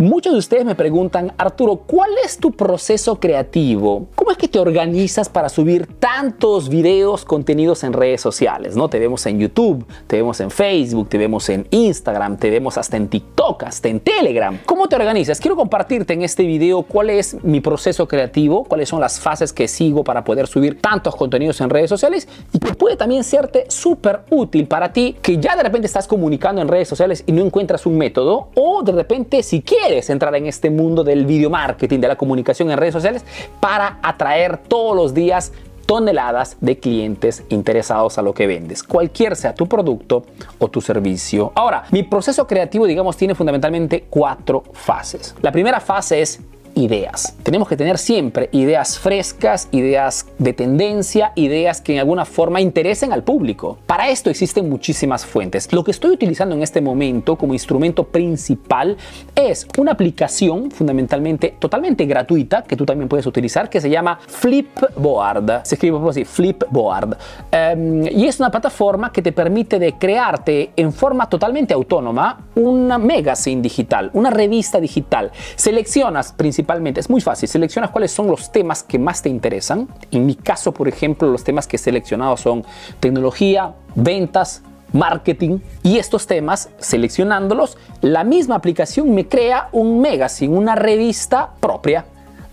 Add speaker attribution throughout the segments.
Speaker 1: Muchos de ustedes me preguntan, Arturo, ¿cuál es tu proceso creativo? ¿Cómo es que te organizas para subir tantos videos, contenidos en redes sociales? ¿no? Te vemos en YouTube, te vemos en Facebook, te vemos en Instagram, te vemos hasta en TikTok, hasta en Telegram. ¿Cómo te organizas? Quiero compartirte en este video cuál es mi proceso creativo, cuáles son las fases que sigo para poder subir tantos contenidos en redes sociales y que puede también serte súper útil para ti que ya de repente estás comunicando en redes sociales y no encuentras un método o de repente si quieres entrar en este mundo del video marketing, de la comunicación en redes sociales, para atraer todos los días toneladas de clientes interesados a lo que vendes, cualquier sea tu producto o tu servicio. Ahora, mi proceso creativo, digamos, tiene fundamentalmente cuatro fases. La primera fase es ideas. Tenemos que tener siempre ideas frescas, ideas de tendencia, ideas que en alguna forma interesen al público. Para esto existen muchísimas fuentes. Lo que estoy utilizando en este momento como instrumento principal es una aplicación fundamentalmente totalmente gratuita que tú también puedes utilizar que se llama Flipboard. Se escribe así, Flipboard. Um, y es una plataforma que te permite de crearte en forma totalmente autónoma una magazine digital, una revista digital. Seleccionas principalmente es muy fácil, seleccionas cuáles son los temas que más te interesan. En mi caso, por ejemplo, los temas que he seleccionado son tecnología, ventas, marketing y estos temas, seleccionándolos, la misma aplicación me crea un magazine, una revista propia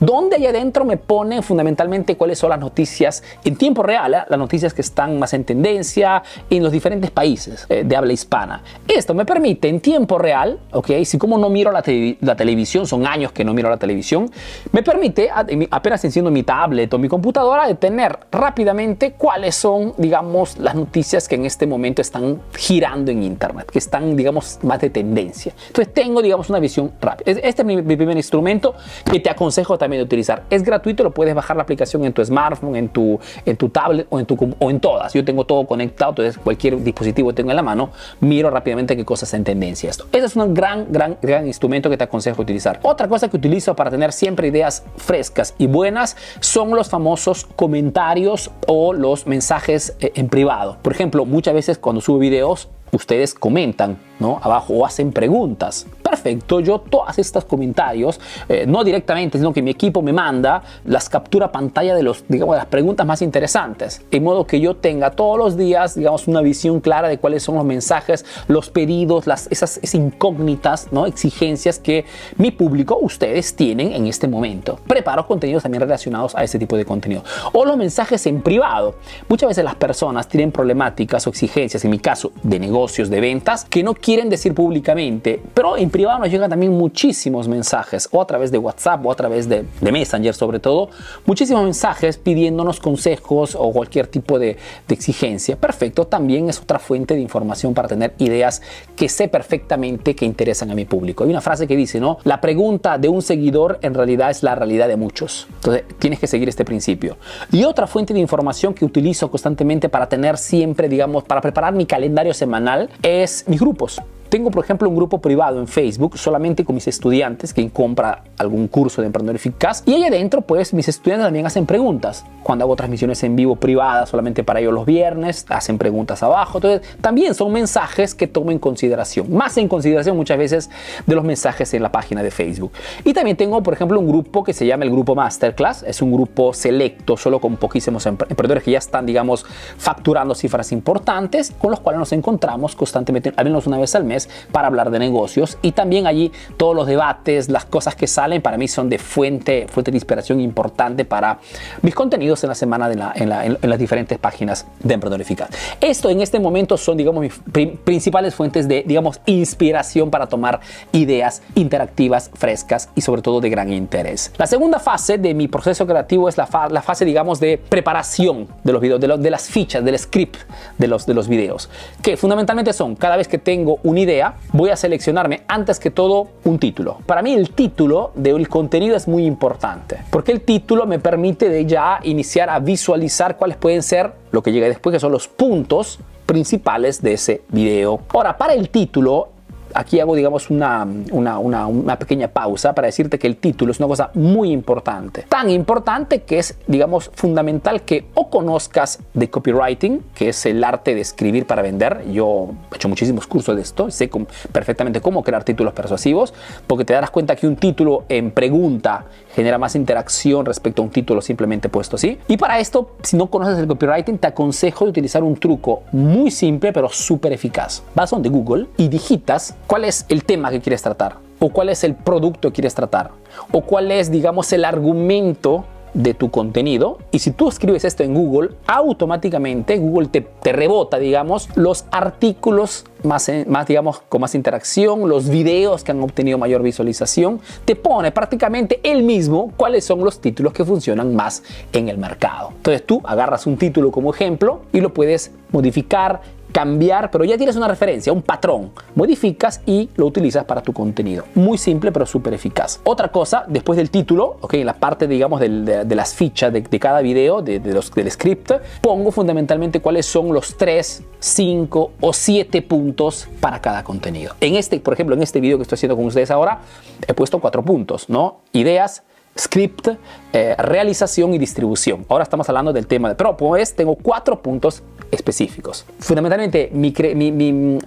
Speaker 1: donde allá adentro me pone fundamentalmente cuáles son las noticias en tiempo real, ¿eh? las noticias que están más en tendencia en los diferentes países eh, de habla hispana. Esto me permite en tiempo real, ok, si como no miro la, la, televisión, son años que no miro la televisión, me permite, apenas enciendo mi tablet o mi computadora, de tener rápidamente cuáles son, digamos, las noticias que en este momento están girando en Internet, que están, digamos, más de tendencia. Entonces tengo, digamos, una visión rápida. Este es mi, mi primer instrumento que te aconsejo también de utilizar. Es gratuito, lo puedes bajar la aplicación en tu smartphone, en tu, en tu tablet o en, tu, o en todas. Yo tengo todo conectado, entonces cualquier dispositivo que tengo en la mano, miro rápidamente qué cosas en tendencia esto. Ese es un gran, gran, gran instrumento que te aconsejo utilizar. Otra cosa que utilizo para tener siempre ideas frescas y buenas son los famosos comentarios o los mensajes eh, en privado. Por ejemplo, muchas veces cuando subo videos, ustedes comentan ¿no? abajo o hacen preguntas. Perfecto, yo todas estas comentarios, eh, no directamente, sino que mi equipo me manda las captura pantalla de los, digamos, las preguntas más interesantes, de modo que yo tenga todos los días, digamos, una visión clara de cuáles son los mensajes, los pedidos, las, esas, incógnitas, ¿no? exigencias que mi público, ustedes tienen en este momento. Preparo contenidos también relacionados a este tipo de contenido. O los mensajes en privado. Muchas veces las personas tienen problemáticas o exigencias, en mi caso, de negocios, de ventas, que no quieren decir públicamente, pero en privado nos llegan también muchísimos mensajes, o a través de WhatsApp, o a través de, Messenger sobre todo, muchísimos mensajes pidiéndonos consejos o cualquier tipo de, de exigencia. Perfecto, también es otra fuente de información para tener ideas que sé perfectamente que interesan a mi público. Hay una frase que dice, ¿no? La pregunta de un seguidor en realidad es la realidad de muchos. Entonces, tienes que seguir este principio. Y otra fuente de información que utilizo constantemente para tener siempre, digamos, para preparar mi calendario semanal es mis grupos. Tengo, por ejemplo, un grupo privado en Facebook solamente con mis estudiantes, quien compra algún curso de emprendedor eficaz. Y ahí adentro, pues, mis estudiantes también hacen preguntas. Cuando hago transmisiones en vivo privadas, solamente para ellos los viernes, hacen preguntas abajo. Entonces, también son mensajes que tomo en consideración. Más en consideración muchas veces de los mensajes en la página de Facebook. Y también tengo, por ejemplo, un grupo que se llama el Grupo Masterclass. Es un grupo selecto, solo con poquísimos emprendedores que ya están, digamos, facturando cifras importantes, con los cuales nos encontramos constantemente, al menos una vez al mes para hablar de negocios y también allí todos los debates, las cosas que salen para mí son de fuente, fuente de inspiración importante para mis contenidos en la semana en, las diferentes páginas de Emprendedor Eficaz. Esto en este momento son, digamos, mis principales fuentes de, digamos, inspiración para tomar ideas interactivas, frescas y sobre todo de gran interés. La segunda fase de mi proceso creativo es la, fase, digamos, de preparación de los videos, de, de las fichas, del script de los, de los videos, que fundamentalmente son cada vez que tengo una idea, voy a seleccionarme antes que todo un título. Para mí el título del contenido es muy importante, porque el título me permite de ya iniciar a visualizar cuáles pueden ser lo que llega después, que son los puntos principales de ese video. Ahora, para el título, aquí hago, digamos, una, una, una, pequeña pausa para decirte que el título es una cosa muy importante. Tan importante que es, digamos, fundamental que o conozcas de copywriting, que es el arte de escribir para vender. Yo he hecho muchísimos cursos de esto, sé perfectamente cómo crear títulos persuasivos, porque te darás cuenta que un título en pregunta genera más interacción respecto a un título simplemente puesto así. Y para esto, si no conoces el copywriting, te aconsejo de utilizar un truco muy simple pero súper eficaz. Vas donde Google y digitas cuál es el tema que quieres tratar o cuál es el producto que quieres tratar o cuál es, digamos, el argumento de tu contenido. Y si tú escribes esto en Google, automáticamente Google te, te rebota, digamos, los artículos más, eh, más, digamos, con más interacción, los videos que han obtenido mayor visualización, te pone prácticamente él mismo cuáles son los títulos que funcionan más en el mercado. Entonces tú agarras un título como ejemplo y lo puedes modificar, cambiar, pero ya tienes una referencia, un patrón. Modificas y lo utilizas para tu contenido. Muy simple, pero súper eficaz. Otra cosa, después del título, ok, en la parte, digamos, de, las fichas de, cada video, de, los, del script, pongo fundamentalmente cuáles son los 3, 5 o 7 puntos para cada contenido. En este, por ejemplo, en este video que estoy haciendo con ustedes ahora, he puesto cuatro puntos, ¿no? Ideas, script, eh, realización y distribución. Ahora estamos hablando del tema de pero pues tengo cuatro puntos específicos. Fundamentalmente,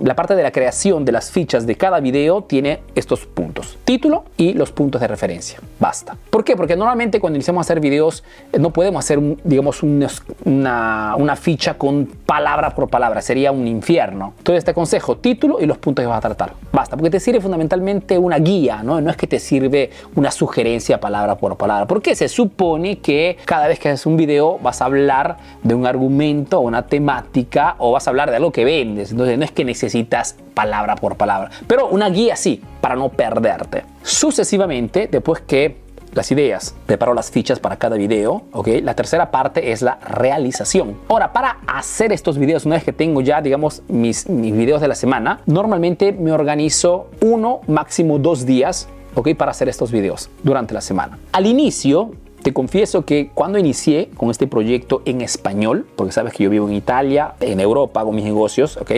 Speaker 1: la parte de la creación de las fichas de cada video tiene estos puntos. Título y los puntos de referencia. Basta. ¿Por qué? Porque normalmente cuando iniciamos a hacer videos eh, no podemos hacer, digamos, una, una ficha con palabra por palabra. Sería un infierno. Entonces te aconsejo título y los puntos que vas a tratar. Basta. Porque te sirve fundamentalmente una guía, ¿no? No es que te sirve una sugerencia palabra palabra. Porque se supone que cada vez que haces un video vas a hablar de un argumento una temática o vas a hablar de algo que vendes. Entonces no es que necesitas palabra por palabra. Pero una guía sí, para no perderte. Sucesivamente, después que las ideas, preparo las fichas para cada video, ¿ok? La tercera parte es la realización. Ahora, para hacer estos videos, una vez que tengo ya, digamos, mis, mis videos de la semana, normalmente me organizo uno, máximo dos días ¿ok? Para hacer estos videos durante la semana. Al inicio, te confieso que cuando inicié con este proyecto en español, porque sabes que yo vivo en Italia, en Europa, hago mis negocios, ¿ok?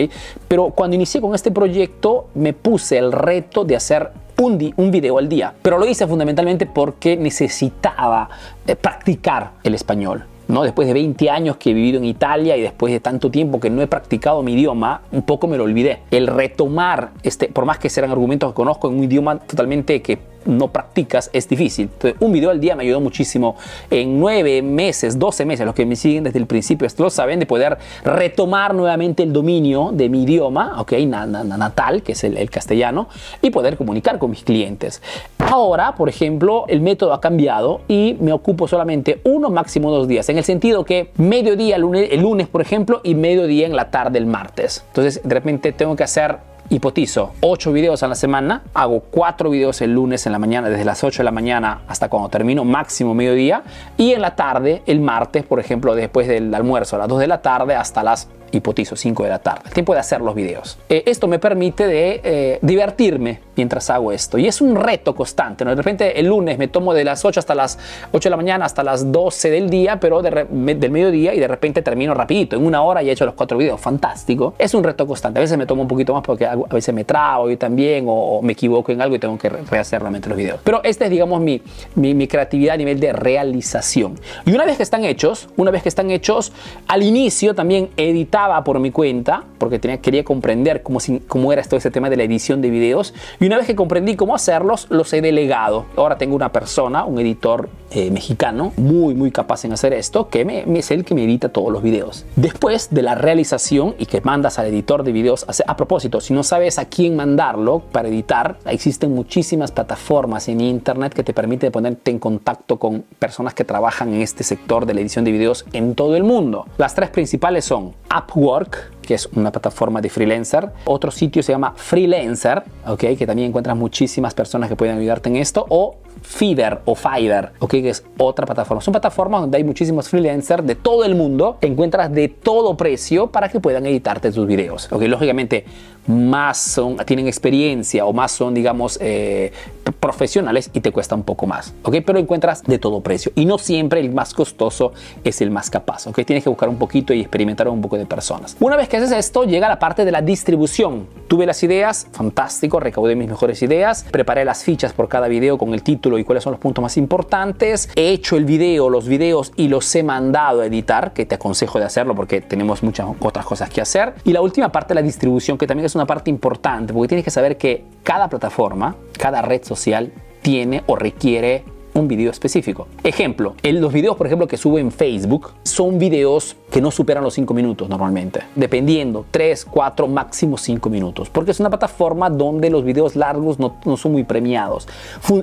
Speaker 1: Pero cuando inicié con este proyecto, me puse el reto de hacer un, un video al día. Pero lo hice fundamentalmente porque necesitaba eh, practicar el español. ¿No? Después de 20 años que he vivido en Italia y después de tanto tiempo que no he practicado mi idioma, un poco me lo olvidé. El retomar, este, por más que sean argumentos que conozco en un idioma totalmente que no practicas es difícil. Un video al día me ayudó muchísimo en nueve meses, 12 meses, los que me siguen desde el principio, esto lo saben, de poder retomar nuevamente el dominio de mi idioma, ok, natal, que es el, castellano, y poder comunicar con mis clientes. Ahora, por ejemplo, el método ha cambiado y me ocupo solamente uno, máximo dos días, en el sentido que mediodía el lunes, el lunes por ejemplo, y mediodía en la tarde el martes. Entonces, de repente tengo que hacer hipotizo 8 videos a la semana, hago 4 videos el lunes en la mañana, desde las 8 de la mañana hasta cuando termino, máximo mediodía, y en la tarde, el martes, por ejemplo, después del almuerzo a las 2 de la tarde hasta las hipotizo 5 de la tarde. El tiempo de hacer los videos. Eh, esto me permite de eh, divertirme mientras hago esto. Y es un reto constante. ¿no? De repente el lunes me tomo de las 8 hasta las 8 de la mañana hasta las 12 del día, pero del mediodía y de repente termino rapidito. En una hora y he hecho los cuatro videos. Fantástico. Es un reto constante. A veces me tomo un poquito más porque a veces me trabo yo también o, me equivoco en algo y tengo que rehacer realmente los videos. Pero esta es, digamos, mi, mi, mi creatividad a nivel de realización. Y una vez que están hechos, una vez que están hechos, al inicio también editar por mi cuenta, porque tenía, quería comprender cómo, cómo era todo ese tema de la edición de videos. Y una vez que comprendí cómo hacerlos, los he delegado. Ahora tengo una persona, un editor eh, mexicano, muy, muy capaz en hacer esto, que me, es el que me edita todos los videos. Después de la realización y que mandas al editor de videos, a, propósito, si no sabes a quién mandarlo para editar, existen muchísimas plataformas en internet que te permiten ponerte en contacto con personas que trabajan en este sector de la edición de videos en todo el mundo. Las tres principales son work que es una plataforma de freelancer. Otro sitio se llama Freelancer, ¿ok? que también encuentras muchísimas personas que pueden ayudarte en esto. O Fiverr o Fiverr, ¿ok? que es otra plataforma. Son plataformas donde hay muchísimos freelancers de todo el mundo. Encuentras de todo precio para que puedan editarte tus videos. ¿ok? Lógicamente, más son, tienen experiencia o más son, digamos, eh, profesionales y te cuesta un poco más, ¿ok? Pero encuentras de todo precio y no siempre el más costoso es el más capaz, ¿ok? Tienes que buscar un poquito y experimentar un poco de personas. Una vez que haces esto, llega la parte de la distribución. Tuve las ideas, fantástico, recaudé mis mejores ideas, preparé las fichas por cada video con el título y cuáles son los puntos más importantes, he hecho el video, los videos y los he mandado a editar, que te aconsejo de hacerlo porque tenemos muchas otras cosas que hacer. Y la última parte, la distribución, que también es una parte importante, porque tienes que saber que cada plataforma, cada red social tiene o requiere un video específico. Ejemplo, los videos, por ejemplo, que subo en Facebook son videos que no superan los 5 minutos normalmente, dependiendo 3, 4, máximo 5 minutos, porque es una plataforma donde los videos largos no, son muy premiados.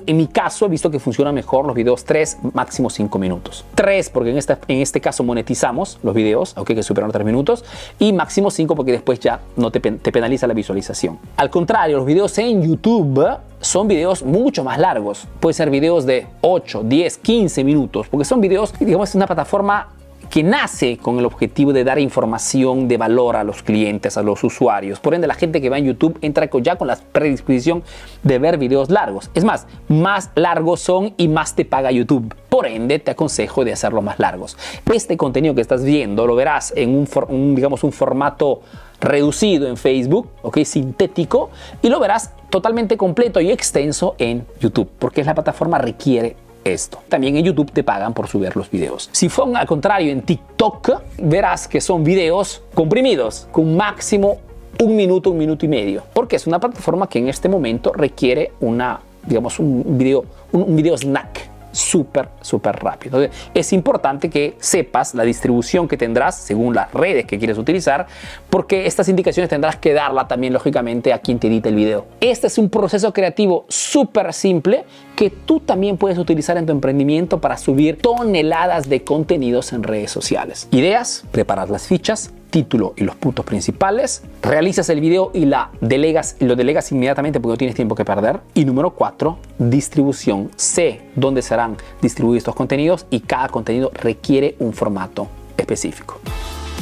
Speaker 1: en mi caso he visto que funciona mejor los videos 3, máximo 5 minutos. 3 porque en, esta, en este caso monetizamos los videos, aunque que superan los 3 minutos, y máximo 5 porque después ya no te penaliza la visualización. Al contrario, los videos en YouTube son videos mucho más largos. Pueden ser videos de 8, 10, 15 minutos, porque son videos, digamos, es una plataforma que nace con el objetivo de dar información de valor a los clientes, a los usuarios. Por ende, la gente que va en YouTube entra ya con la predisposición de ver videos largos. Es más, más largos son y más te paga YouTube. Por ende, te aconsejo de hacerlo más largos. Este contenido que estás viendo lo verás en un, digamos, un formato reducido en Facebook, ¿ok? Sintético, y lo verás totalmente completo y extenso en YouTube, porque la plataforma requiere esto. También en YouTube te pagan por subir los videos. Si fue al contrario en TikTok, verás que son videos comprimidos con máximo un minuto, un minuto y medio, porque es una plataforma que en este momento requiere una, digamos, un video, un video snack súper, súper rápido. Es importante que sepas la distribución que tendrás según las redes que quieres utilizar, porque estas indicaciones tendrás que darla también, lógicamente, a quien te edita el video. Este es un proceso creativo súper simple que tú también puedes utilizar en tu emprendimiento para subir toneladas de contenidos en redes sociales. Ideas, preparar las fichas, título y los puntos principales, realizas el video y la delegas, lo delegas inmediatamente porque no tienes tiempo que perder. Y número 4, distribución. Sé dónde serán distribuidos estos contenidos y cada contenido requiere un formato específico.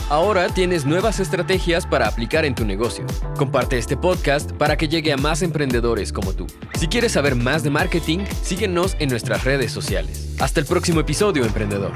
Speaker 2: Ahora tienes nuevas estrategias para aplicar en tu negocio. Comparte este podcast para que llegue a más emprendedores como tú. Si quieres saber más de marketing, síguenos en nuestras redes sociales. Hasta el próximo episodio, emprendedor.